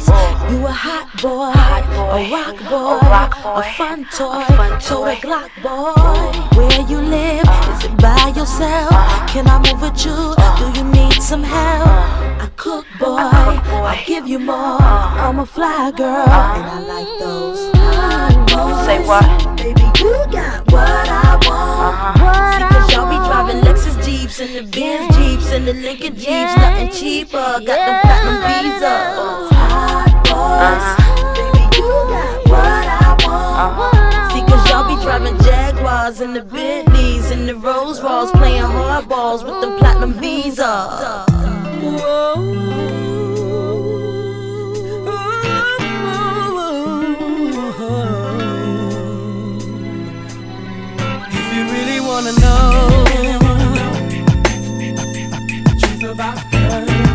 You a hot boy, a rock boy, a fun toy, total Glock boy. Where you live? Is it by yourself? Can I move with you? Do you need some help? I cook boy, I give you more. I'm a fly girl, and I like those. Boys. Say what? Baby, you got what I want. Uh-huh. What y'all be driving Lexus Jeeps and the Benz Jeeps and the Lincoln Jeeps, nothing cheaper. Got them platinum us. Baby, you got what I want. Uh-huh. Y'all be driving Jaguars and the Bentleys and the Rose Rolls, playing hardballs with them platinum visas. really wanna know truth about her.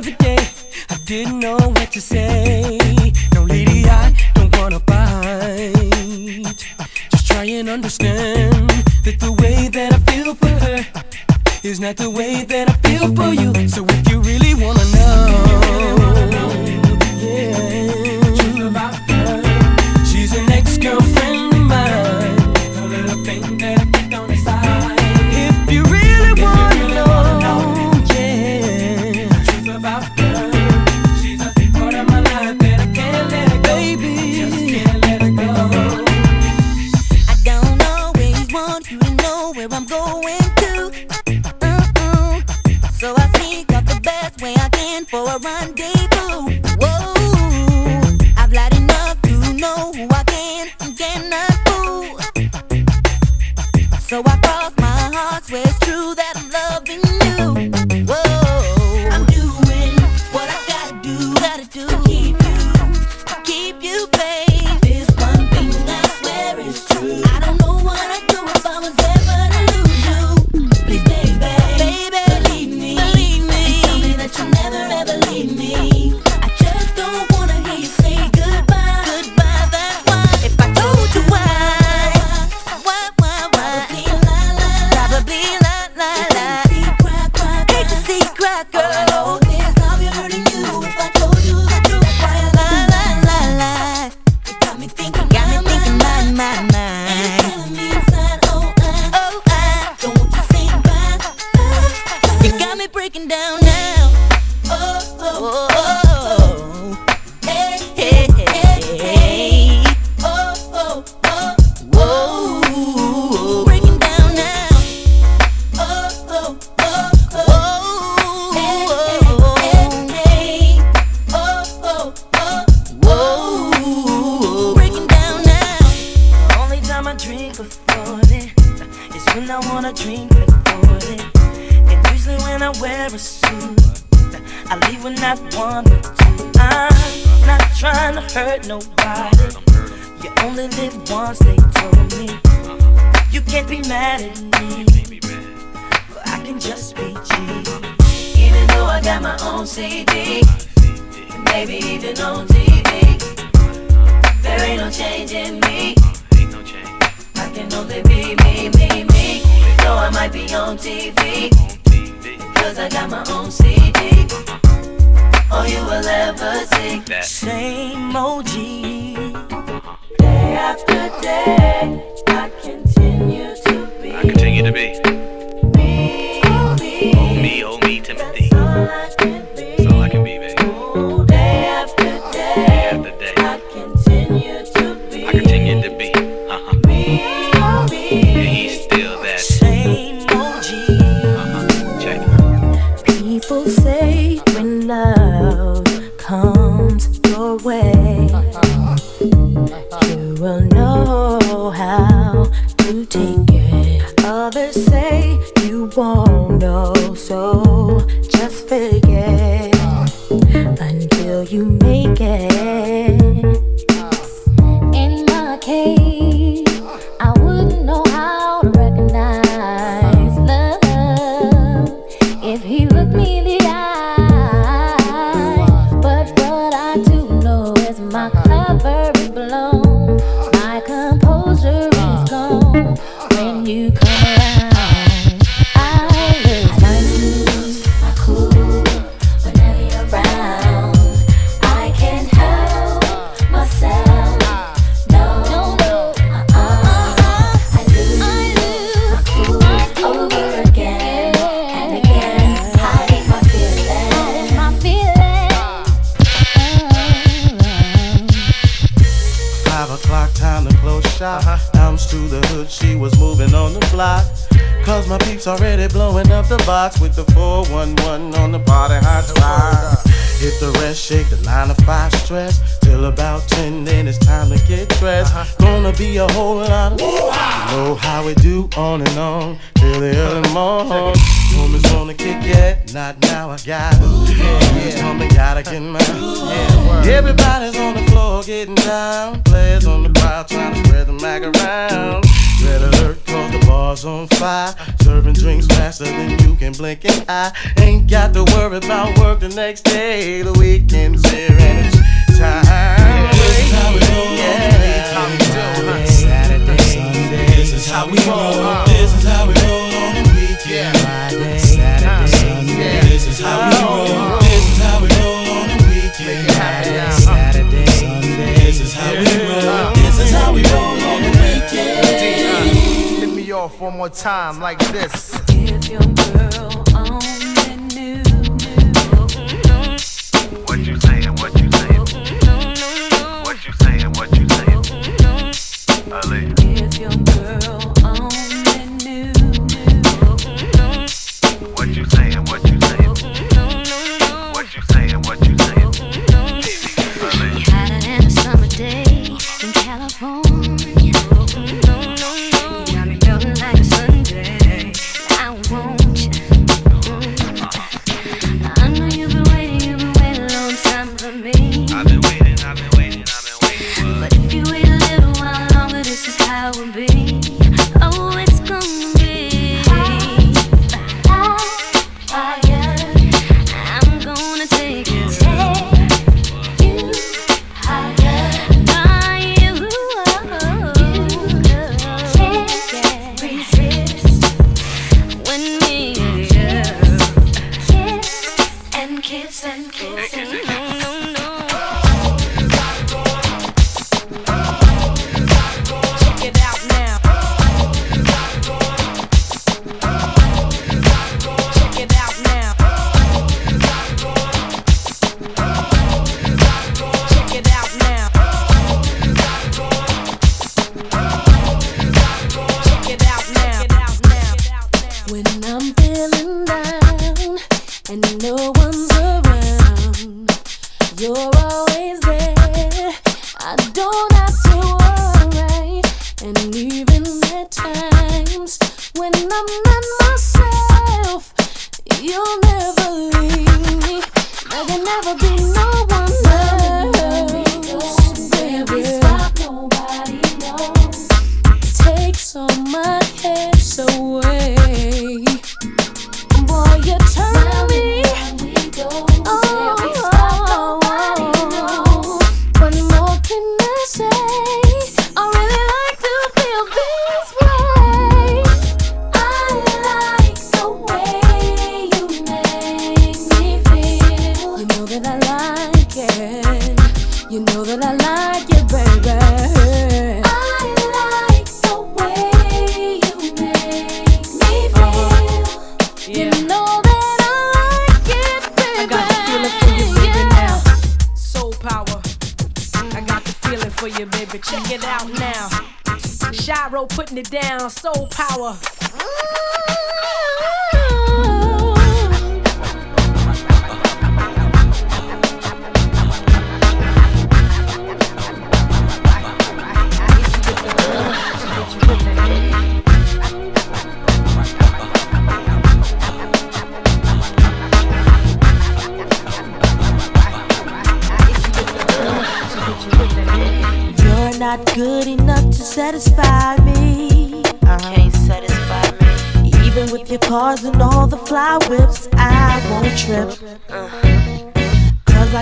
other day, I didn't know what to say. No, lady, I don't wanna fight. Just try and understand that the way that I feel for her is not the way that I feel for you. do. before.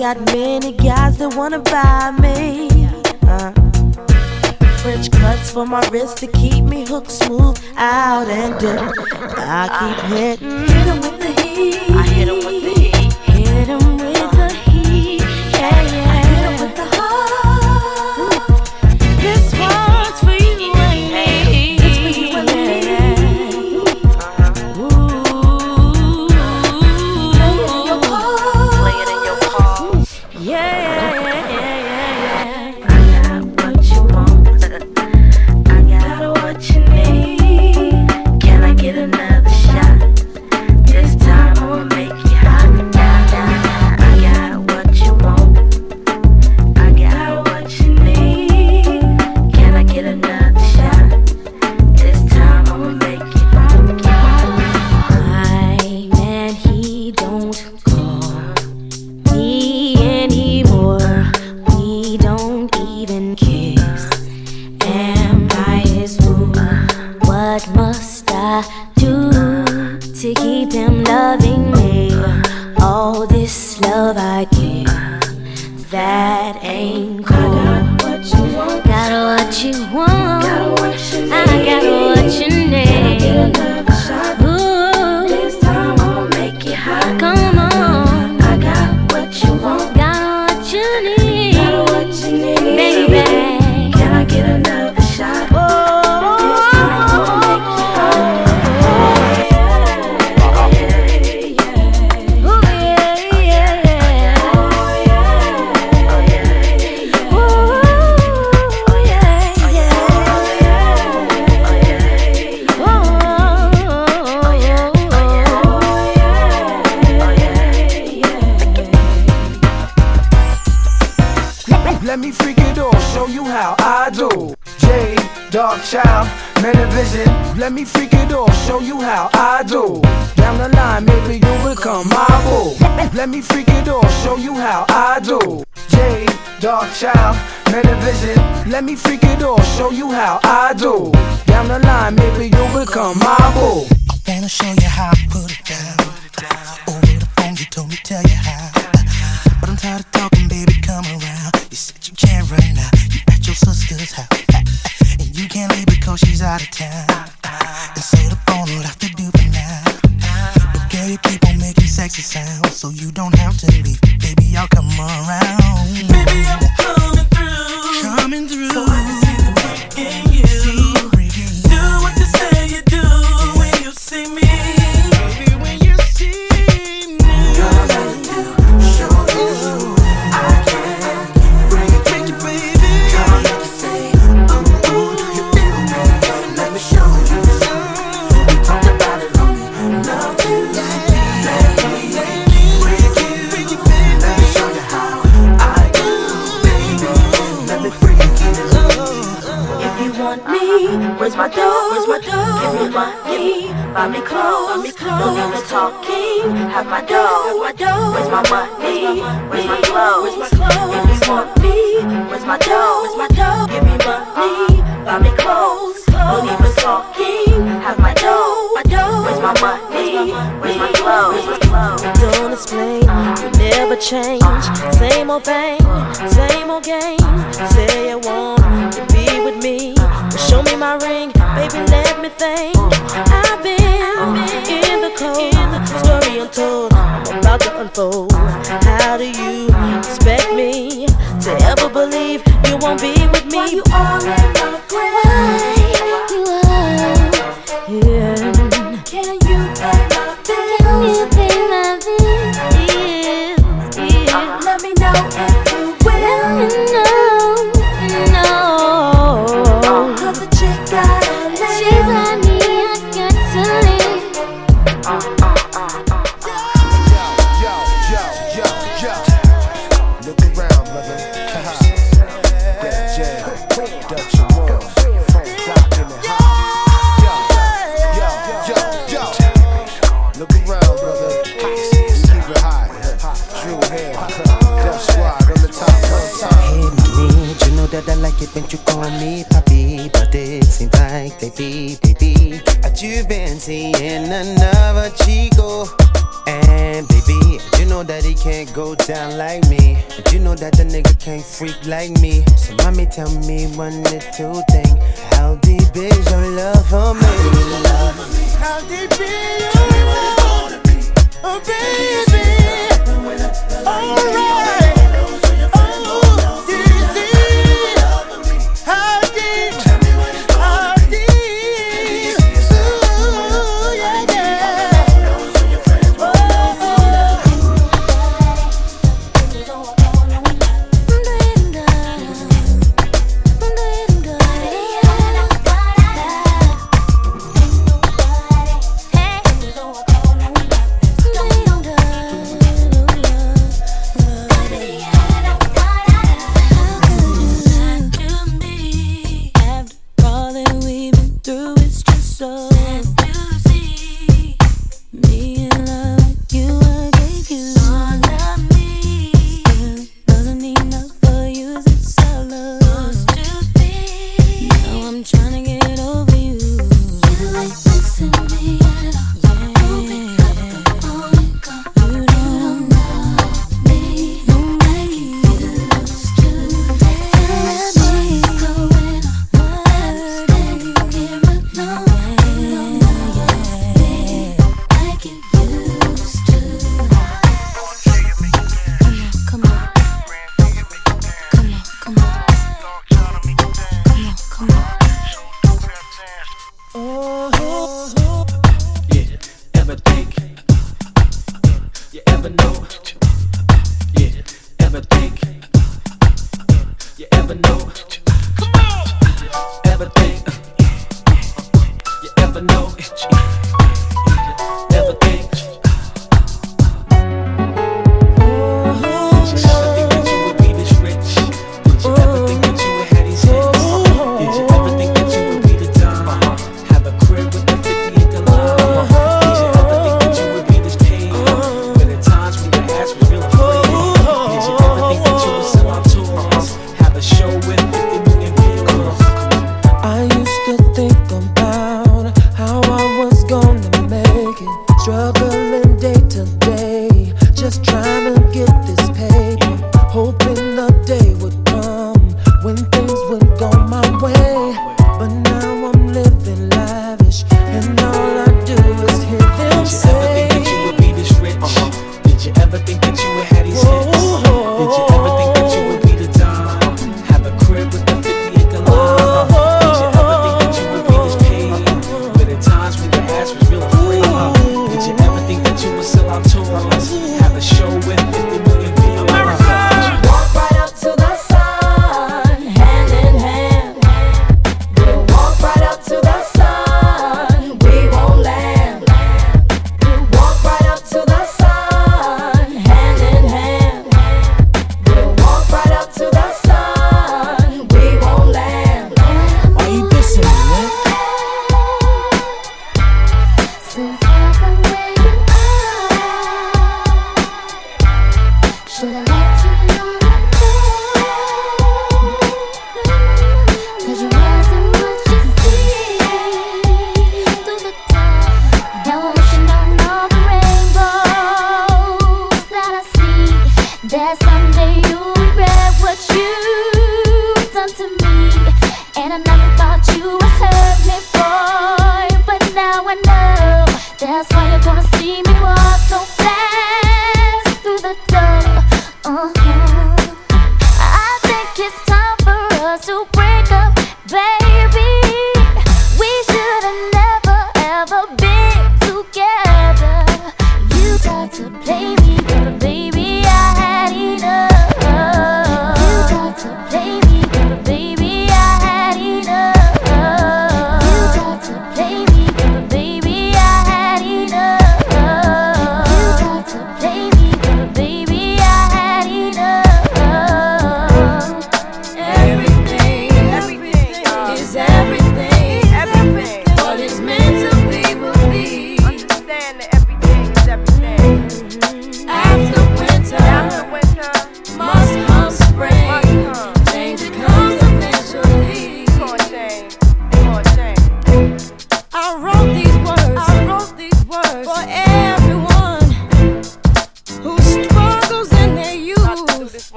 Got many guys that wanna buy me. Uh, French cuts for my wrist to keep me hooked smooth out and dip. I keep hitting. Hit 'em with the heat. I hit 'em with the heat. Me freak it off, show you how I do. Down the line, maybe you'll become my boo. Let me freak it off, show you how I do. J, Darkchild, men of vision. Let me freak it off, show you how I do. Down the line, maybe you'll become my boo. Wanna show you how I put it down. Over the phone, you told me tell you how. But I'm tired of talking, baby, come around. You said you can't right now. You at your sister's house. You can't leave because she's out of town. And so the phone will have to do for now. But girl, you keep on making sexy sounds. So you don't have to leave. Baby, I'll come around. Baby, I'm coming my dough? Where's my dough? Give me money, buy me clothes, don't even talking, have my dough, my dough. Where's my money? Where's my clothes? Clothes? Don't explain, you never change. Same old thing, same old game. Say you want to be with me. Well, show me my ring, baby, let me think. I've been in the cold, story untold. I'm about to unfold. Can you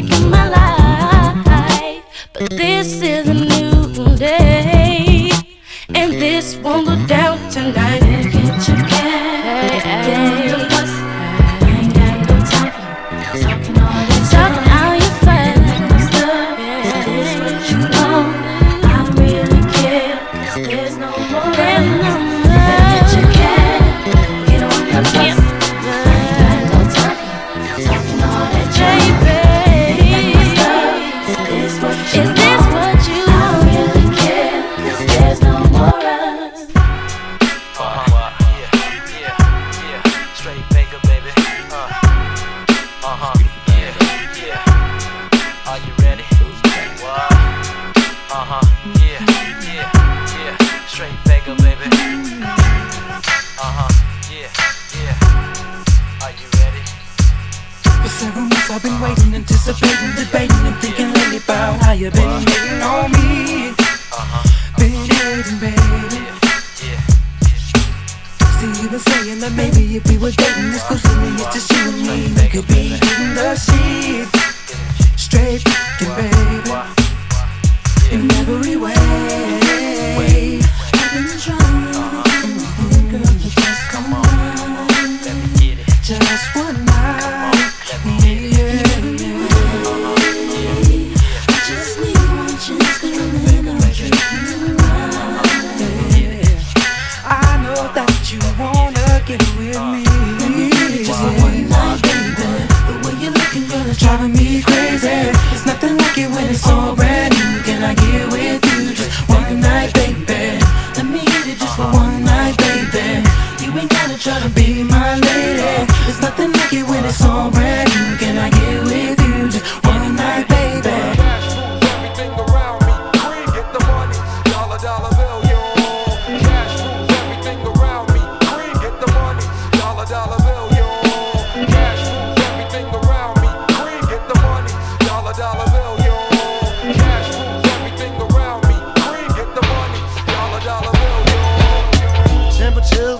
back in my life. But this is a new day, and this won't go down.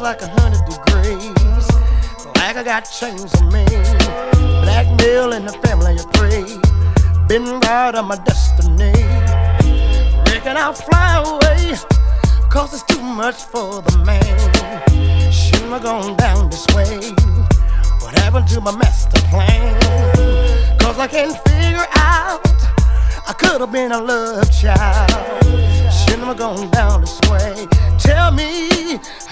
like a hundred degrees. Like I got chains on me. Blackmail in the family of three. Been proud of my destiny. Reckon I'll fly away. Cause it's too much for the man. Shouldn't have gone down this way. What happened to my master plan? Cause I can't figure out. I could have been a love child. Shouldn't have gone down this way. Tell me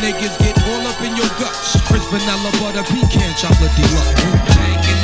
niggas get all up in your guts. Crisp vanilla butter pecan chocolate deluxe.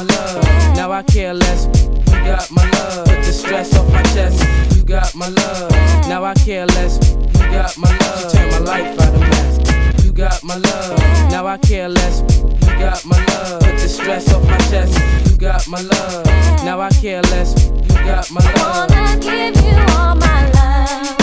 my love. Now I care less. You got my love. Put the stress off my chest. You got my love. Now I care less. You got my love. Turn my life out of mess. You got my love. Now I care less. You got my love. Put the stress off my chest. You got my love. Now I care less. You got my love. I wanna give you all my love.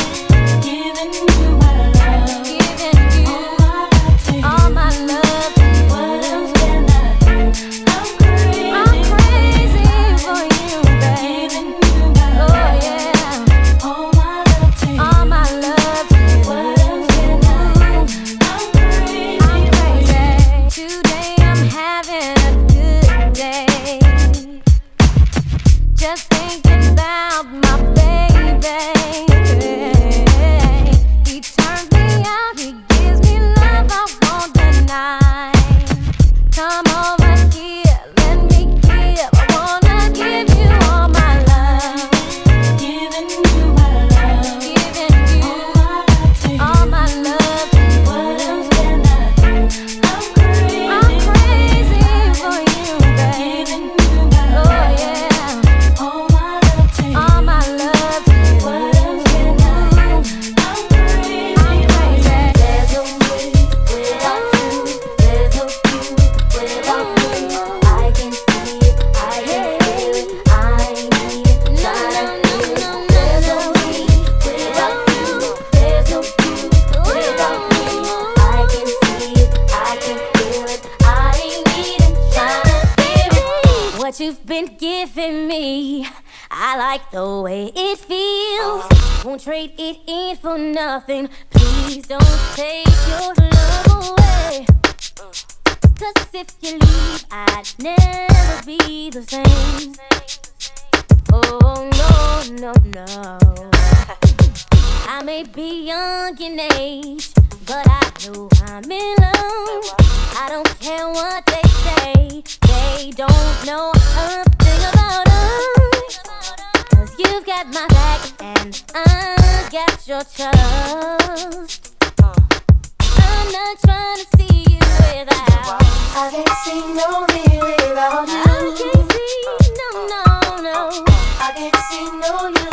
my back and I got your trust. I'm not trying to see you without. I can't see no me without you. I can't see no no no. I can't see no you.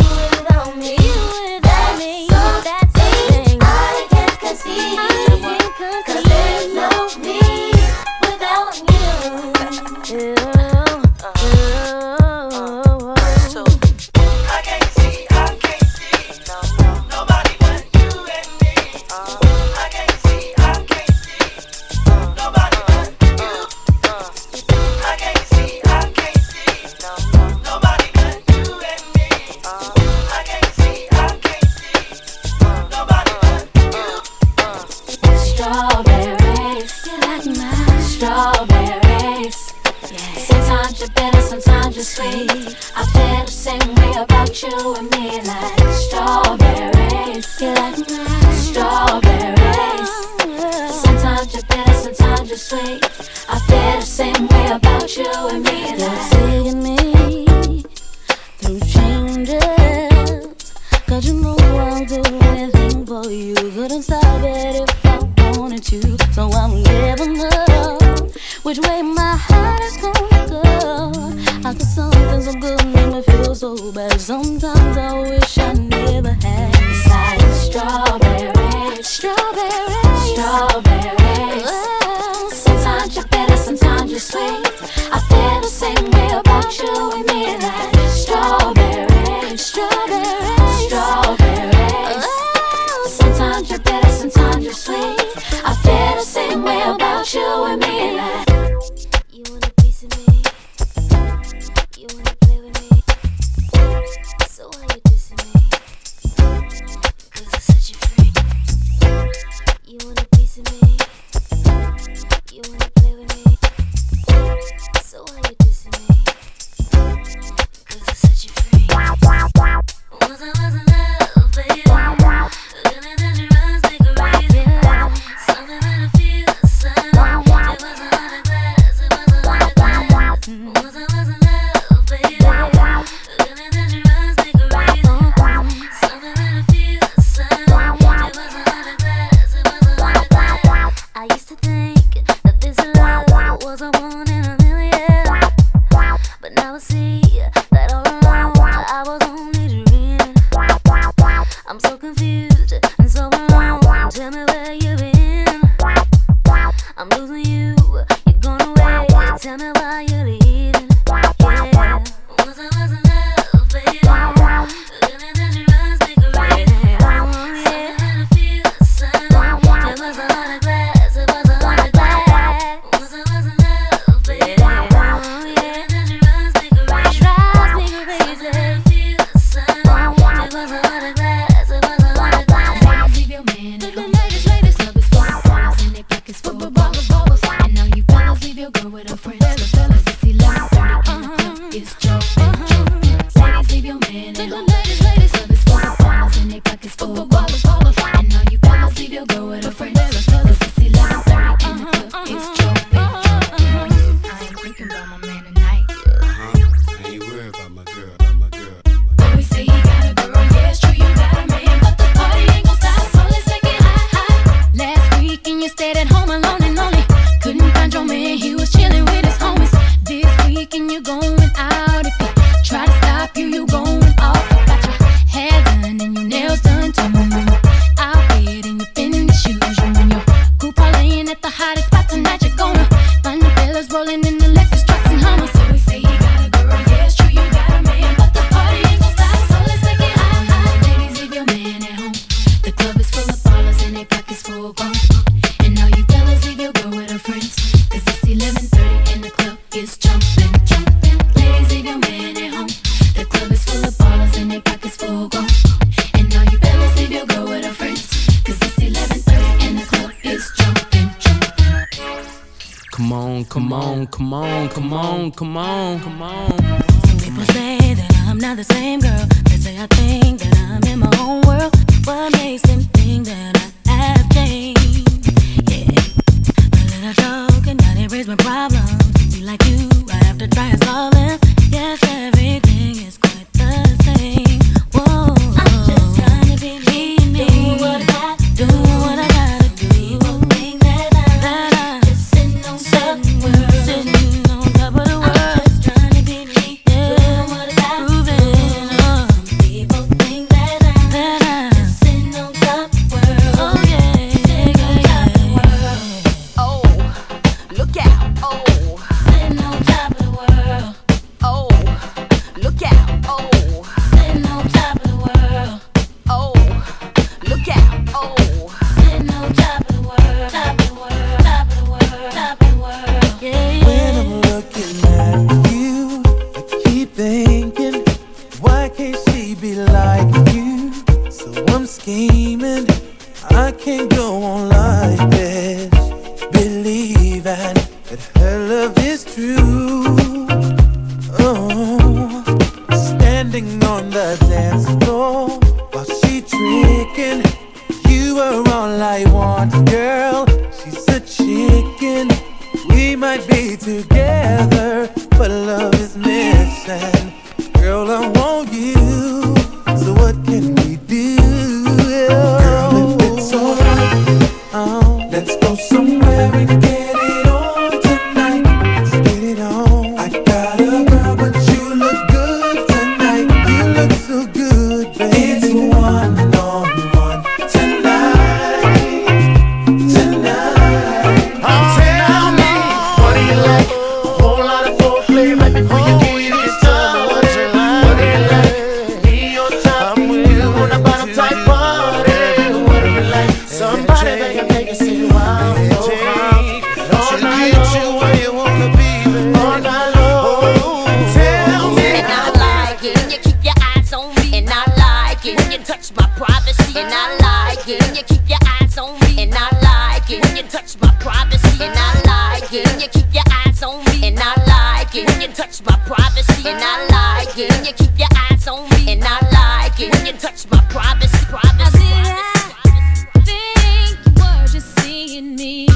eyes on me, and I like it. When you touch my privacy, and I like it. When you keep your eyes on me, and I like it. When you touch my privacy, privacy. privacy. Think you were just seeing me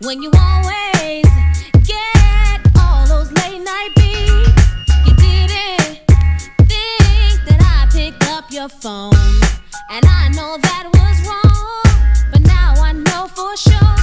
when you always get all those late night beats. You didn't think that I picked up your phone, and I know that was wrong, but now I know for sure.